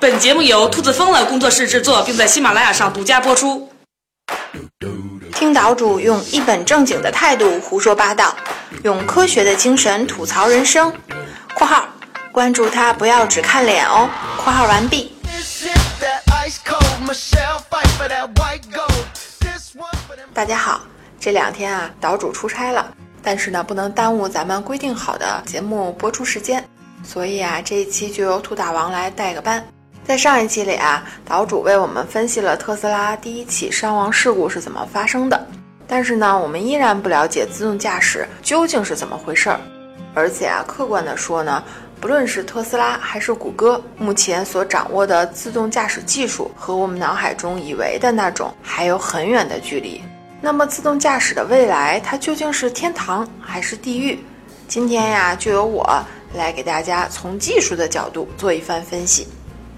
本节目由兔子疯了工作室制作，并在喜马拉雅上独家播出。听岛主用一本正经的态度胡说八道，用科学的精神吐槽人生。（括号关注他，不要只看脸哦。）（括号完毕。）大家好，这两天啊，岛主出差了，但是呢，不能耽误咱们规定好的节目播出时间，所以啊，这一期就由兔大王来带个班。在上一期里啊，岛主为我们分析了特斯拉第一起伤亡事故是怎么发生的，但是呢，我们依然不了解自动驾驶究竟是怎么回事儿。而且啊，客观的说呢，不论是特斯拉还是谷歌，目前所掌握的自动驾驶技术和我们脑海中以为的那种还有很远的距离。那么，自动驾驶的未来，它究竟是天堂还是地狱？今天呀，就由我来给大家从技术的角度做一番分析。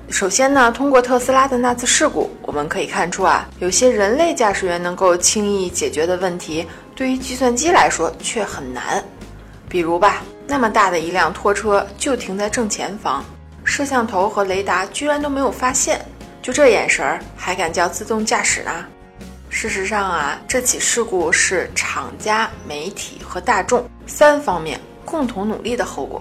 首先呢，通过特斯拉的那次事故，我们可以看出啊，有些人类驾驶员能够轻易解决的问题，对于计算机来说却很难。比如吧，那么大的一辆拖车就停在正前方，摄像头和雷达居然都没有发现，就这眼神儿还敢叫自动驾驶呢？事实上啊，这起事故是厂家、媒体和大众三方面共同努力的后果。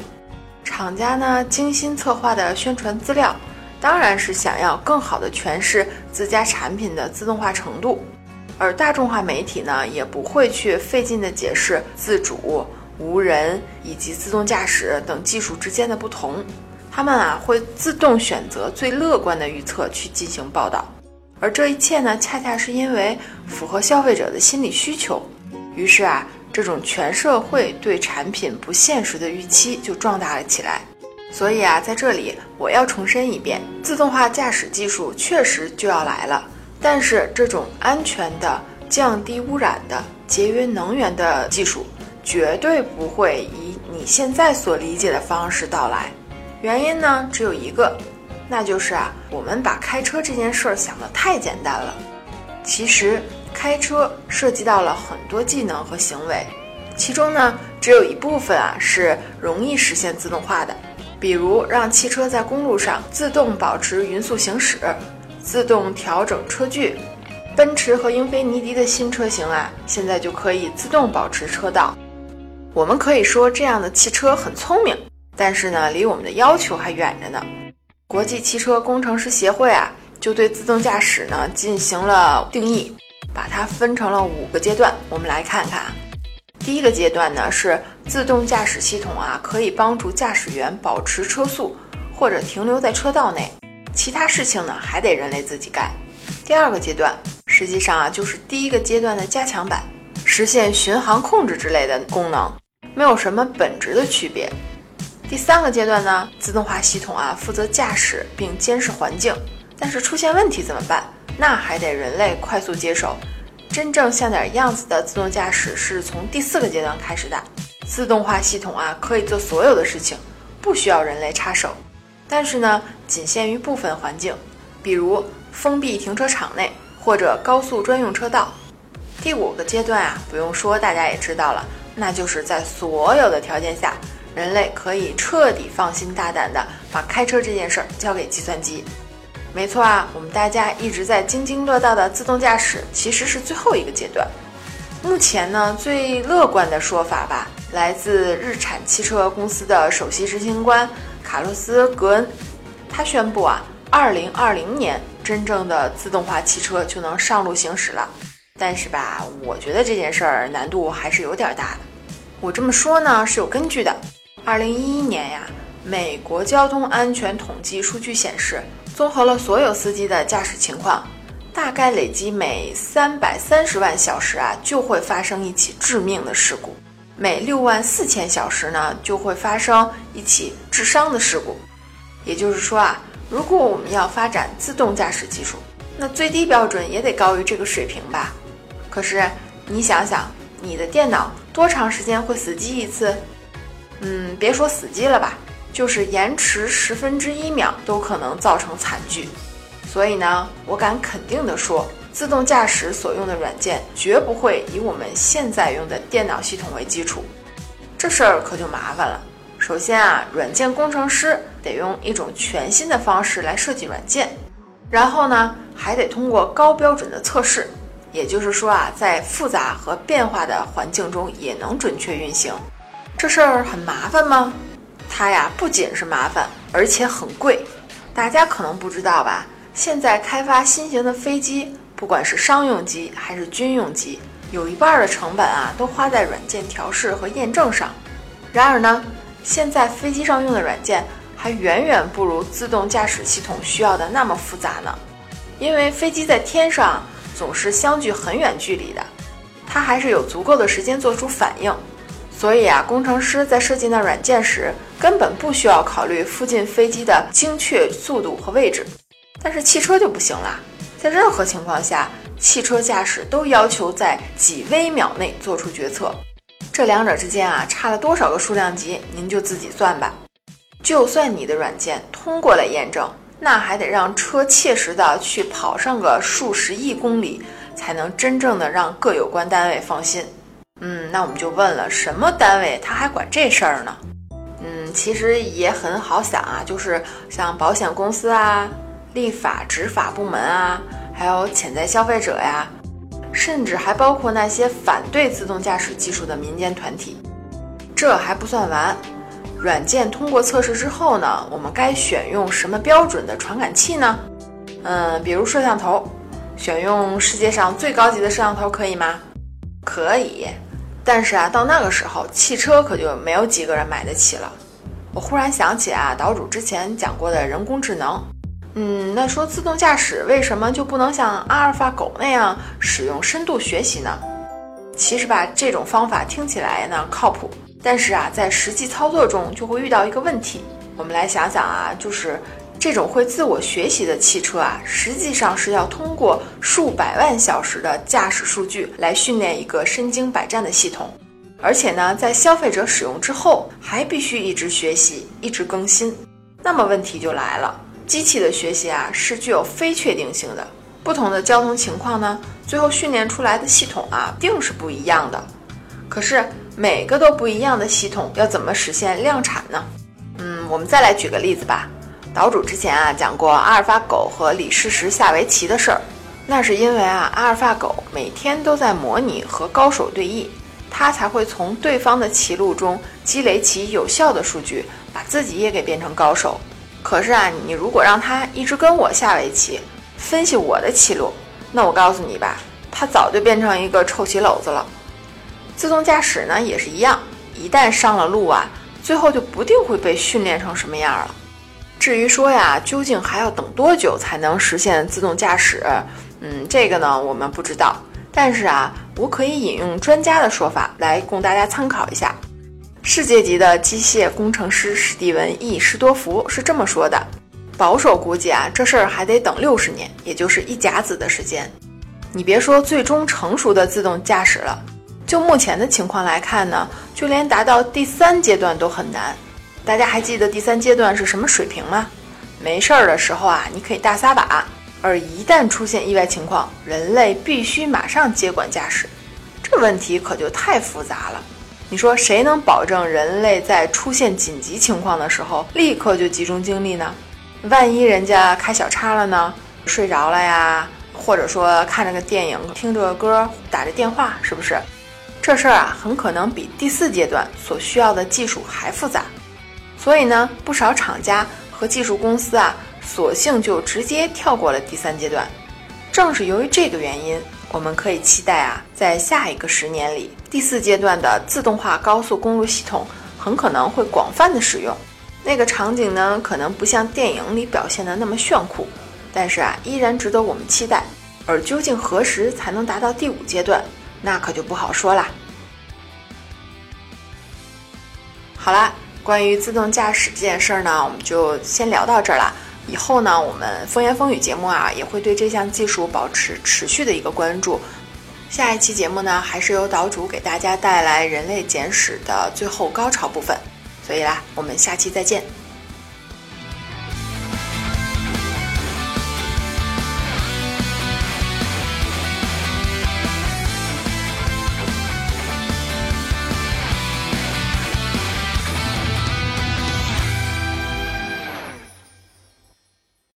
厂家呢，精心策划的宣传资料。当然是想要更好的诠释自家产品的自动化程度，而大众化媒体呢，也不会去费劲的解释自主、无人以及自动驾驶等技术之间的不同，他们啊会自动选择最乐观的预测去进行报道，而这一切呢，恰恰是因为符合消费者的心理需求，于是啊，这种全社会对产品不现实的预期就壮大了起来。所以啊，在这里我要重申一遍，自动化驾驶技术确实就要来了。但是这种安全的、降低污染的、节约能源的技术，绝对不会以你现在所理解的方式到来。原因呢，只有一个，那就是啊，我们把开车这件事儿想得太简单了。其实，开车涉及到了很多技能和行为，其中呢，只有一部分啊是容易实现自动化的。比如让汽车在公路上自动保持匀速行驶，自动调整车距。奔驰和英菲尼迪的新车型啊，现在就可以自动保持车道。我们可以说这样的汽车很聪明，但是呢，离我们的要求还远着呢。国际汽车工程师协会啊，就对自动驾驶呢进行了定义，把它分成了五个阶段。我们来看看。第一个阶段呢是自动驾驶系统啊，可以帮助驾驶员保持车速或者停留在车道内，其他事情呢还得人类自己干。第二个阶段实际上啊就是第一个阶段的加强版，实现巡航控制之类的功能，没有什么本质的区别。第三个阶段呢，自动化系统啊负责驾驶并监视环境，但是出现问题怎么办？那还得人类快速接手。真正像点样子的自动驾驶是从第四个阶段开始的，自动化系统啊可以做所有的事情，不需要人类插手，但是呢，仅限于部分环境，比如封闭停车场内或者高速专用车道。第五个阶段啊，不用说，大家也知道了，那就是在所有的条件下，人类可以彻底放心大胆的把开车这件事儿交给计算机。没错啊，我们大家一直在津津乐道的自动驾驶，其实是最后一个阶段。目前呢，最乐观的说法吧，来自日产汽车公司的首席执行官卡洛斯·格恩，他宣布啊，二零二零年真正的自动化汽车就能上路行驶了。但是吧，我觉得这件事儿难度还是有点大的。我这么说呢是有根据的。二零一一年呀，美国交通安全统计数据显示。综合了所有司机的驾驶情况，大概累积每三百三十万小时啊，就会发生一起致命的事故；每六万四千小时呢，就会发生一起致伤的事故。也就是说啊，如果我们要发展自动驾驶技术，那最低标准也得高于这个水平吧？可是你想想，你的电脑多长时间会死机一次？嗯，别说死机了吧。就是延迟十分之一秒都可能造成惨剧，所以呢，我敢肯定的说，自动驾驶所用的软件绝不会以我们现在用的电脑系统为基础，这事儿可就麻烦了。首先啊，软件工程师得用一种全新的方式来设计软件，然后呢，还得通过高标准的测试。也就是说啊，在复杂和变化的环境中也能准确运行，这事儿很麻烦吗？它呀，不仅是麻烦，而且很贵。大家可能不知道吧？现在开发新型的飞机，不管是商用机还是军用机，有一半的成本啊，都花在软件调试和验证上。然而呢，现在飞机上用的软件还远远不如自动驾驶系统需要的那么复杂呢，因为飞机在天上。总是相距很远距离的，它还是有足够的时间做出反应，所以啊，工程师在设计那软件时，根本不需要考虑附近飞机的精确速度和位置。但是汽车就不行了，在任何情况下，汽车驾驶都要求在几微秒内做出决策，这两者之间啊，差了多少个数量级，您就自己算吧。就算你的软件通过了验证。那还得让车切实的去跑上个数十亿公里，才能真正的让各有关单位放心。嗯，那我们就问了，什么单位他还管这事儿呢？其实也很好想啊，就是像保险公司啊、立法执法部门啊，还有潜在消费者呀，甚至还包括那些反对自动驾驶技术的民间团体。这还不算完。软件通过测试之后呢，我们该选用什么标准的传感器呢？嗯，比如摄像头，选用世界上最高级的摄像头可以吗？可以，但是啊，到那个时候，汽车可就没有几个人买得起了。我忽然想起啊，岛主之前讲过的人工智能，嗯，那说自动驾驶为什么就不能像阿尔法狗那样使用深度学习呢？其实吧，这种方法听起来呢靠谱。但是啊，在实际操作中就会遇到一个问题。我们来想想啊，就是这种会自我学习的汽车啊，实际上是要通过数百万小时的驾驶数据来训练一个身经百战的系统，而且呢，在消费者使用之后，还必须一直学习、一直更新。那么问题就来了，机器的学习啊是具有非确定性的，不同的交通情况呢，最后训练出来的系统啊，定是不一样的。可是。每个都不一样的系统要怎么实现量产呢？嗯，我们再来举个例子吧。岛主之前啊讲过阿尔法狗和李世石下围棋的事儿，那是因为啊阿尔法狗每天都在模拟和高手对弈，他才会从对方的棋路中积累起有效的数据，把自己也给变成高手。可是啊，你如果让他一直跟我下围棋，分析我的棋路，那我告诉你吧，他早就变成一个臭棋篓子了。自动驾驶呢也是一样，一旦上了路啊，最后就不定会被训练成什么样了。至于说呀，究竟还要等多久才能实现自动驾驶？嗯，这个呢我们不知道。但是啊，我可以引用专家的说法来供大家参考一下。世界级的机械工程师史蒂文 ·E· 施多福是这么说的：保守估计啊，这事儿还得等六十年，也就是一甲子的时间。你别说最终成熟的自动驾驶了。就目前的情况来看呢，就连达到第三阶段都很难。大家还记得第三阶段是什么水平吗？没事儿的时候啊，你可以大撒把；而一旦出现意外情况，人类必须马上接管驾驶。这问题可就太复杂了。你说谁能保证人类在出现紧急情况的时候立刻就集中精力呢？万一人家开小差了呢？睡着了呀？或者说看着个电影、听着歌、打着电话，是不是？这事儿啊，很可能比第四阶段所需要的技术还复杂，所以呢，不少厂家和技术公司啊，索性就直接跳过了第三阶段。正是由于这个原因，我们可以期待啊，在下一个十年里，第四阶段的自动化高速公路系统很可能会广泛的使用。那个场景呢，可能不像电影里表现的那么炫酷，但是啊，依然值得我们期待。而究竟何时才能达到第五阶段？那可就不好说啦。好啦，关于自动驾驶这件事儿呢，我们就先聊到这儿了。以后呢，我们风言风语节目啊，也会对这项技术保持持续的一个关注。下一期节目呢，还是由岛主给大家带来人类简史的最后高潮部分。所以啦，我们下期再见。